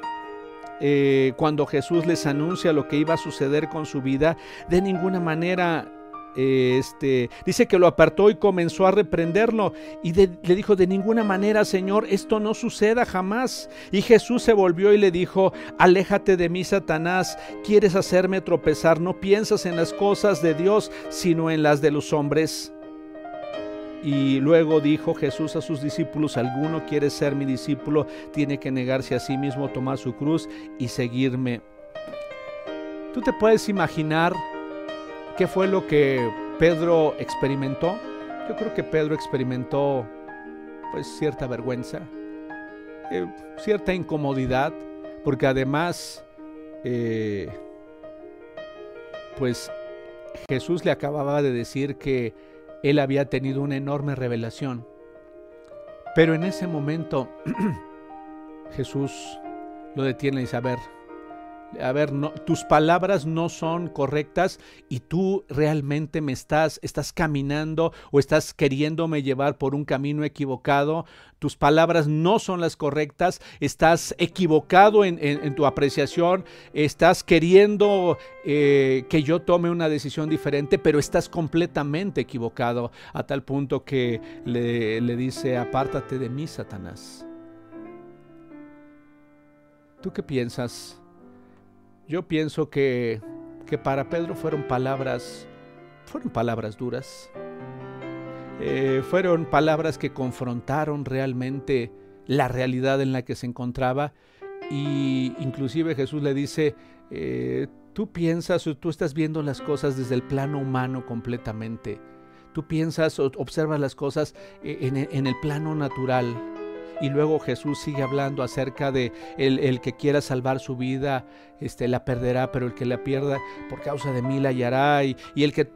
eh, cuando Jesús les anuncia lo que iba a suceder con su vida, de ninguna manera este, dice que lo apartó y comenzó a reprenderlo y le dijo, de ninguna manera, Señor, esto no suceda jamás. Y Jesús se volvió y le dijo, aléjate de mí, Satanás, quieres hacerme tropezar, no piensas en las cosas de Dios, sino en las de los hombres. Y luego dijo Jesús a sus discípulos, alguno quiere ser mi discípulo, tiene que negarse a sí mismo, tomar su cruz y seguirme. ¿Tú te puedes imaginar ¿Qué fue lo que Pedro experimentó? Yo creo que Pedro experimentó pues cierta vergüenza, eh, cierta incomodidad, porque además eh, pues Jesús le acababa de decir que él había tenido una enorme revelación. Pero en ese momento [CLEARS THROAT] Jesús lo detiene y dice, a ver, a ver, tus palabras no son correctas y tú realmente me estás, estás caminando o estás queriéndome llevar por un camino equivocado. Tus palabras no son las correctas, estás equivocado en, tu apreciación, estás queriendo eh, que yo tome una decisión diferente, pero estás completamente equivocado a tal punto que le, le dice, apártate de mí, Satanás. ¿Tú qué piensas? Yo pienso que, que para Pedro fueron palabras, fueron palabras duras. Eh, fueron palabras que confrontaron realmente la realidad en la que se encontraba y inclusive Jesús le dice, eh, tú piensas o tú estás viendo las cosas desde el plano humano completamente. Tú piensas o observas las cosas eh, en, en el plano natural. Y luego Jesús sigue hablando acerca de el, que quiera salvar su vida, este, la perderá, pero el que la pierda por causa de mí la hallará. Y, el, que,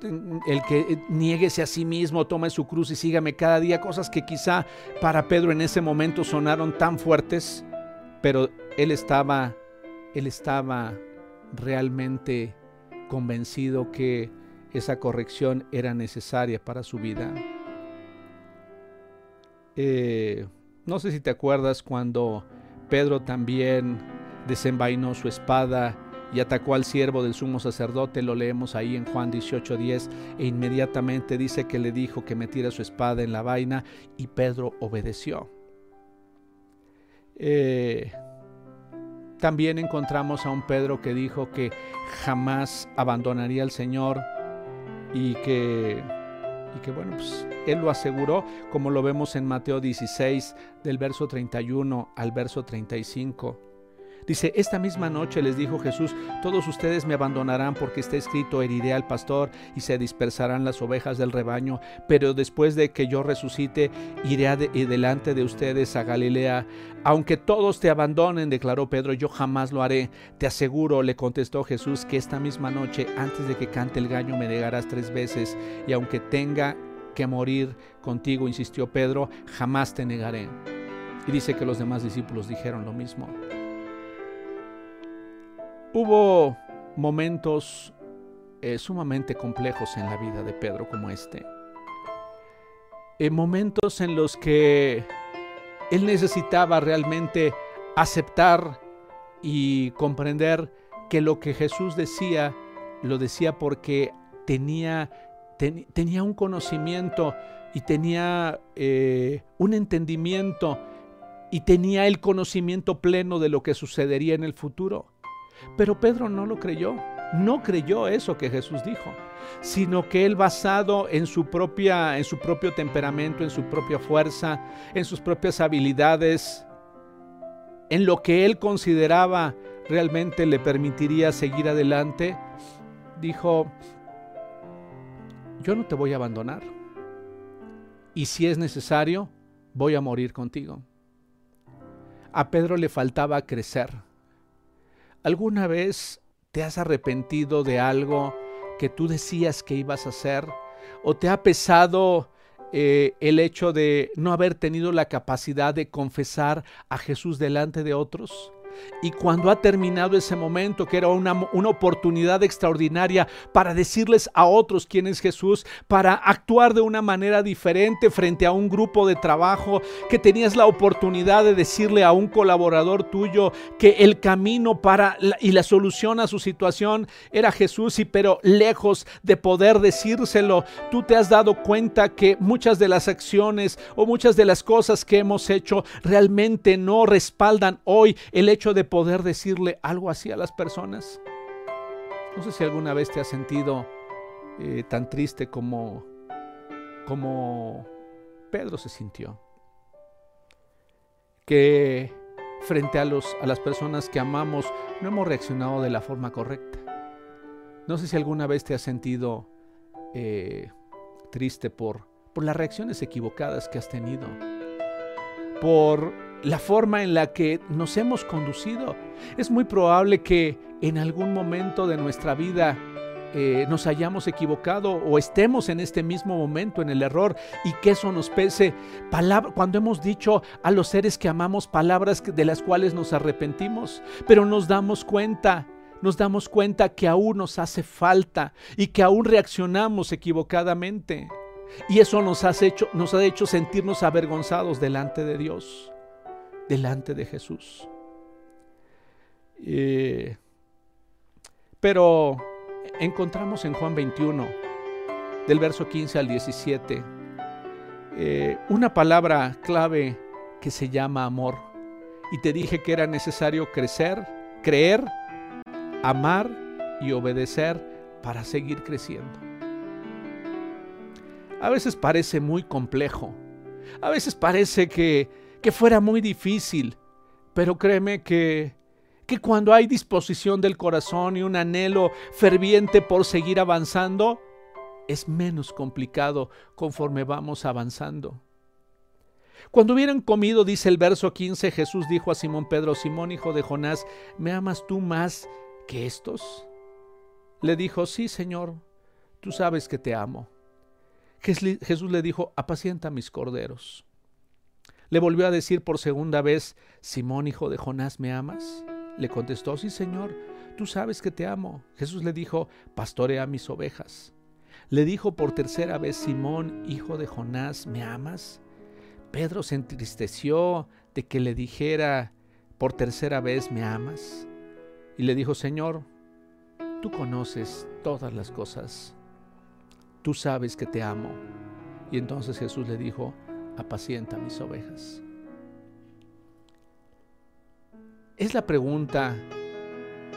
el que nieguese a sí mismo, tome su cruz y sígame cada día. Cosas que quizá para Pedro en ese momento sonaron tan fuertes, pero él estaba, él estaba realmente convencido que esa corrección era necesaria para su vida. Eh, no sé si te acuerdas cuando Pedro también desenvainó su espada y atacó al siervo del sumo sacerdote, lo leemos ahí en Juan 18:10, e inmediatamente dice que le dijo que metiera su espada en la vaina y Pedro obedeció. Eh, también encontramos a un Pedro que dijo que jamás abandonaría al Señor y que y que bueno, pues él lo aseguró, como lo vemos en Mateo 16, del verso 31 al verso 35. Dice, esta misma noche les dijo Jesús, todos ustedes me abandonarán porque está escrito, heriré al pastor y se dispersarán las ovejas del rebaño, pero después de que yo resucite, iré delante de ustedes a Galilea. Aunque todos te abandonen, declaró Pedro, yo jamás lo haré. Te aseguro, le contestó Jesús, que esta misma noche, antes de que cante el gallo, me negarás tres veces, y aunque tenga que morir contigo, insistió Pedro, jamás te negaré. Y dice que los demás discípulos dijeron lo mismo. Hubo momentos eh, sumamente complejos en la vida de Pedro como este. En momentos en los que él necesitaba realmente aceptar y comprender que lo que Jesús decía, lo decía porque tenía, tenía un conocimiento y tenía eh, un entendimiento y tenía el conocimiento pleno de lo que sucedería en el futuro. Pero Pedro no lo creyó, no creyó eso que Jesús dijo, sino que él basado en su propia en su propio temperamento, en su propia fuerza, en sus propias habilidades, en lo que él consideraba realmente le permitiría seguir adelante, dijo, yo no te voy a abandonar. Y si es necesario, voy a morir contigo. A Pedro le faltaba crecer. ¿Alguna vez te has arrepentido de algo que tú decías que ibas a hacer? ¿O te ha pesado eh, el hecho de no haber tenido la capacidad de confesar a Jesús delante de otros? Y cuando ha terminado ese momento, que era una, una, oportunidad extraordinaria para decirles a otros quién es Jesús, para actuar de una manera diferente frente a un grupo de trabajo, que tenías la oportunidad de decirle a un colaborador tuyo que el camino para y la solución a su situación era Jesús, y pero lejos de poder decírselo, tú te has dado cuenta que muchas de las acciones o muchas de las cosas que hemos hecho realmente no respaldan hoy el hecho de poder decirle algo así a las personas. No sé si alguna vez te has sentido eh, tan triste como, como Pedro se sintió. Que frente a, los, a las personas que amamos no hemos reaccionado de la forma correcta. No sé si alguna vez te has sentido eh, triste por, por las reacciones equivocadas que has tenido. Por la forma en la que nos hemos conducido. Es muy probable que en algún momento de nuestra vida eh, nos hayamos equivocado o estemos en este mismo momento en el error y que eso nos pese. cuando hemos dicho a los seres que amamos palabras de las cuales nos arrepentimos, pero nos damos cuenta nos damos cuenta que aún nos hace falta y que aún reaccionamos equivocadamente. Y eso nos, hecho, nos ha hecho sentirnos avergonzados delante de Dios delante de Jesús. Eh, pero encontramos en Juan 21, del verso 15 al 17, eh, una palabra clave que se llama amor. Y te dije que era necesario crecer, creer, amar y obedecer para seguir creciendo. A veces parece muy complejo. A veces parece que que fuera muy difícil, pero créeme que, que cuando hay disposición del corazón y un anhelo ferviente por seguir avanzando, es menos complicado conforme vamos avanzando. Cuando hubieran comido, dice el verso 15, Jesús dijo a Simón Pedro, Simón hijo de Jonás, ¿me amas tú más que estos? Le dijo, sí, Señor, tú sabes que te amo. Jesús le dijo, apacienta mis corderos. Le volvió a decir por segunda vez, Simón, hijo de Jonás, ¿me amas? Le contestó, sí, Señor, tú sabes que te amo. Jesús le dijo, pastorea mis ovejas. Le dijo por tercera vez, Simón, hijo de Jonás, ¿me amas? Pedro se entristeció de que le dijera por tercera vez, ¿me amas? Y le dijo, Señor, tú conoces todas las cosas, tú sabes que te amo. Y entonces Jesús le dijo, apacienta mis ovejas? Es la pregunta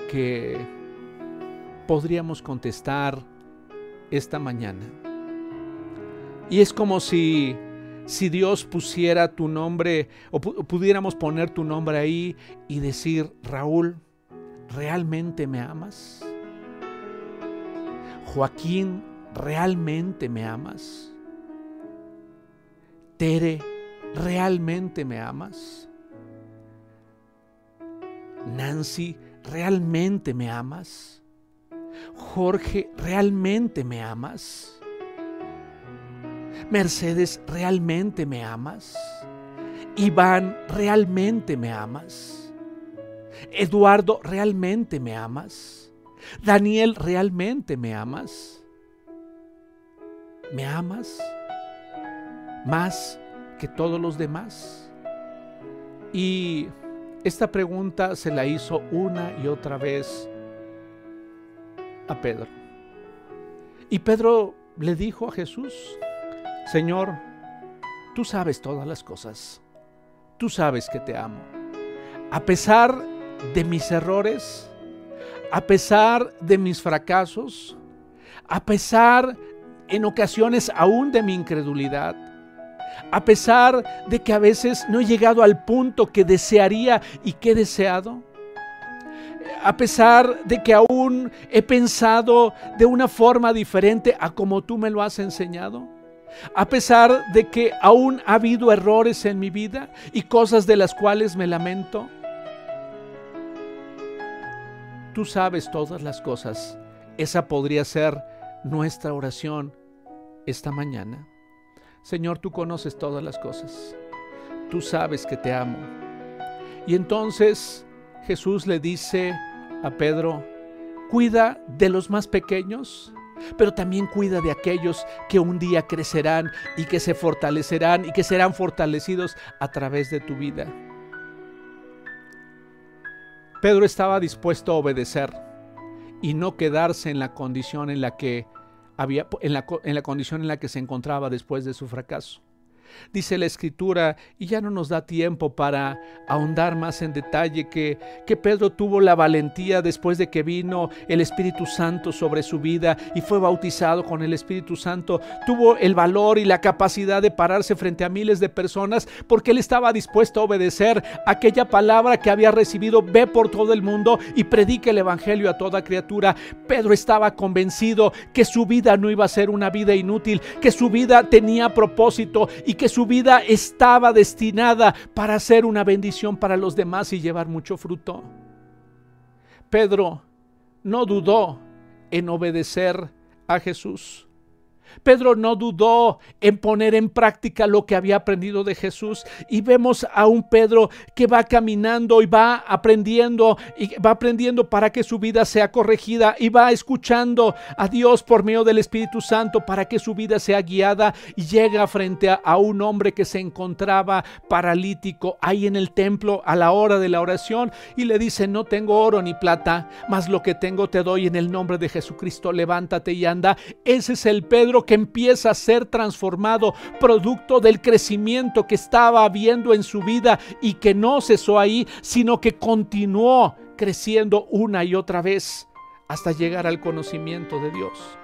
que podríamos contestar esta mañana. Y es como si, si Dios pusiera tu nombre o pudiéramos poner tu nombre ahí y decir, Raúl, ¿realmente me amas? Joaquín, ¿realmente me amas? Tere, ¿realmente me amas? Nancy, ¿realmente me amas? Jorge, ¿realmente me amas? Mercedes, ¿realmente me amas? Iván, ¿realmente me amas? Eduardo, ¿realmente me amas? Daniel, ¿realmente me amas? ¿Me amas? Más que todos los demás? Y esta pregunta se la hizo una y otra vez a Pedro. Y Pedro le dijo a Jesús, Señor, tú sabes todas las cosas. Tú sabes que te amo. A pesar de mis errores, a pesar de mis fracasos, a pesar en ocasiones aún de mi incredulidad, a pesar de que a veces no he llegado al punto que desearía y que he deseado, a pesar de que aún he pensado de una forma diferente a como tú me lo has enseñado, a pesar de que aún ha habido errores en mi vida y cosas de las cuales me lamento, tú sabes todas las cosas. Esa podría ser nuestra oración esta mañana. Señor, tú conoces todas las cosas. Tú sabes que te amo. Y entonces Jesús le dice a Pedro, cuida de los más pequeños, pero también cuida de aquellos que un día crecerán y que se fortalecerán y que serán fortalecidos a través de tu vida. Pedro estaba dispuesto a obedecer y no quedarse en la condición en la que había en la, en la condición en la que se encontraba después de su fracaso. Dice la escritura, y ya no nos da tiempo para ahondar más en detalle, que, que Pedro tuvo la valentía después de que vino el Espíritu Santo sobre su vida y fue bautizado con el Espíritu Santo, tuvo el valor y la capacidad de pararse frente a miles de personas porque él estaba dispuesto a obedecer aquella palabra que había recibido, ve por todo el mundo y predique el Evangelio a toda criatura. Pedro estaba convencido que su vida no iba a ser una vida inútil, que su vida tenía propósito y que su vida estaba destinada para ser una bendición para los demás y llevar mucho fruto. Pedro no dudó en obedecer a Jesús. Pedro no dudó en poner en práctica lo que había aprendido de Jesús y vemos a un Pedro que va caminando y va aprendiendo y va aprendiendo para que su vida sea corregida y va escuchando a Dios por medio del Espíritu Santo para que su vida sea guiada y llega frente a, un hombre que se encontraba paralítico ahí en el templo a la hora de la oración y le dice no tengo oro ni plata, mas lo que tengo te doy en el nombre de Jesucristo, levántate y anda. Ese es el Pedro que empieza a ser transformado, producto del crecimiento que estaba habiendo en su vida y que no cesó ahí, sino que continuó creciendo una y otra vez hasta llegar al conocimiento de Dios.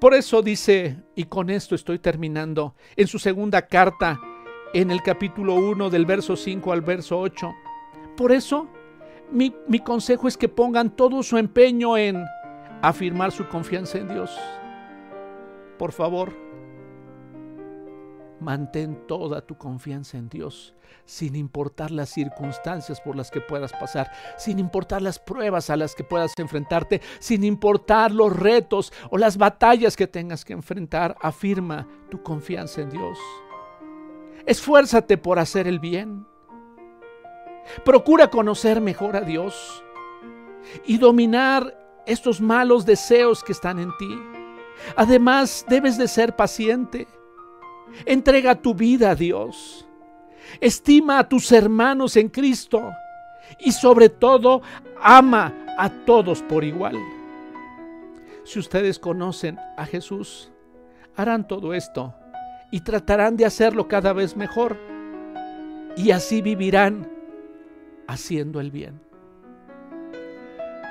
Por eso dice, y con esto estoy terminando, en su segunda carta, en el capítulo 1 del verso 5 al verso 8, por eso mi, mi consejo es que pongan todo su empeño en afirmar su confianza en Dios. Por favor, mantén toda tu confianza en Dios, sin importar las circunstancias por las que puedas pasar, sin importar las pruebas a las que puedas enfrentarte, sin importar los retos o las batallas que tengas que enfrentar, afirma tu confianza en Dios. Esfuérzate por hacer el bien. Procura conocer mejor a Dios y dominar estos malos deseos que están en ti. Además, debes de ser paciente. Entrega tu vida a Dios. Estima a tus hermanos en Cristo. Y sobre todo, ama a todos por igual. Si ustedes conocen a Jesús, harán todo esto y tratarán de hacerlo cada vez mejor. Y así vivirán haciendo el bien.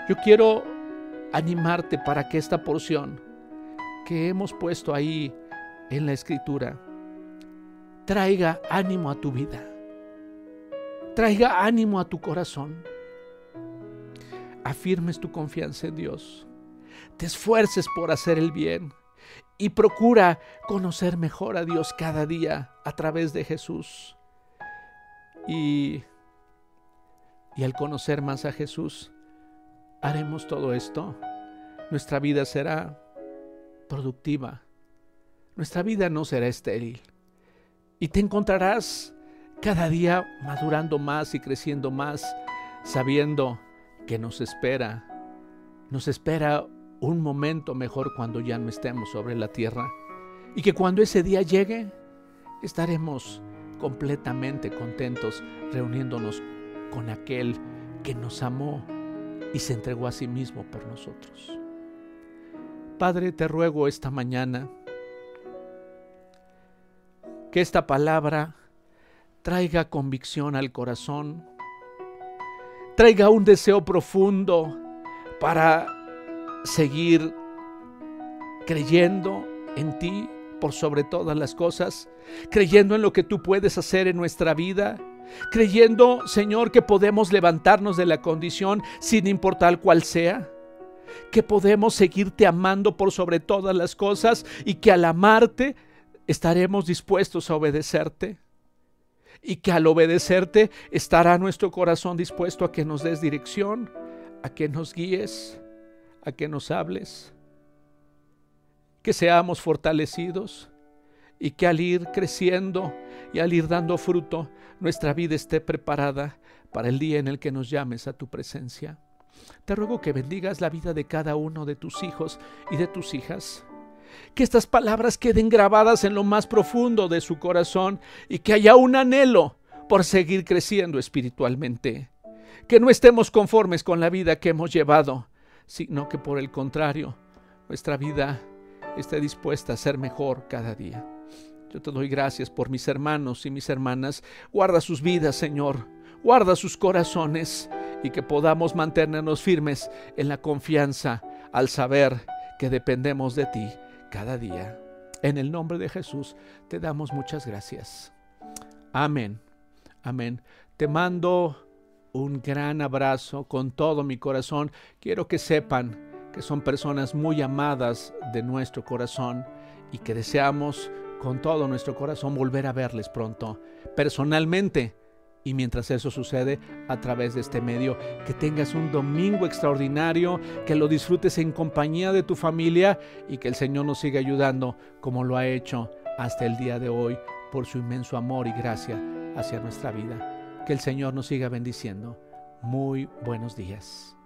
Yo quiero animarte para que esta porción que hemos puesto ahí en la escritura traiga ánimo a tu vida, traiga ánimo a tu corazón, afirmes tu confianza en Dios, te esfuerces por hacer el bien y procura conocer mejor a Dios cada día a través de Jesús. Y, y al conocer más a Jesús, haremos todo esto, nuestra vida será productiva. Nuestra vida no será estéril. Y te encontrarás cada día madurando más y creciendo más, sabiendo que nos espera, nos espera un momento mejor cuando ya no estemos sobre la tierra. Y que cuando ese día llegue, estaremos completamente contentos reuniéndonos con aquel que nos amó y se entregó a sí mismo por nosotros. Padre, te ruego esta mañana que esta palabra traiga convicción al corazón, traiga un deseo profundo para seguir creyendo en ti por sobre todas las cosas, creyendo en lo que tú puedes hacer en nuestra vida, creyendo, Señor, que podemos levantarnos de la condición sin importar cuál sea, que podemos seguirte amando por sobre todas las cosas y que al amarte estaremos dispuestos a obedecerte y que al obedecerte estará nuestro corazón dispuesto a que nos des dirección, a que nos guíes, a que nos hables, que seamos fortalecidos y que al ir creciendo y al ir dando fruto, nuestra vida esté preparada para el día en el que nos llames a tu presencia. Te ruego que bendigas la vida de cada uno de tus hijos y de tus hijas. Que estas palabras queden grabadas en lo más profundo de su corazón y que haya un anhelo por seguir creciendo espiritualmente. Que no estemos conformes con la vida que hemos llevado, sino que por el contrario, nuestra vida esté dispuesta a ser mejor cada día. Yo te doy gracias por mis hermanos y mis hermanas. Guarda sus vidas, Señor. Guarda sus corazones y que podamos mantenernos firmes en la confianza al saber que dependemos de ti cada día. En el nombre de Jesús te damos muchas gracias. Amén. Amén. Te mando un gran abrazo con todo mi corazón. Quiero que sepan que son personas muy amadas de nuestro corazón y que deseamos con todo nuestro corazón volver a verles pronto, personalmente. Y mientras eso sucede a través de este medio, que tengas un domingo extraordinario, que lo disfrutes en compañía de tu familia y que el Señor nos siga ayudando como lo ha hecho hasta el día de hoy por su inmenso amor y gracia hacia nuestra vida. Que el Señor nos siga bendiciendo. Muy buenos días.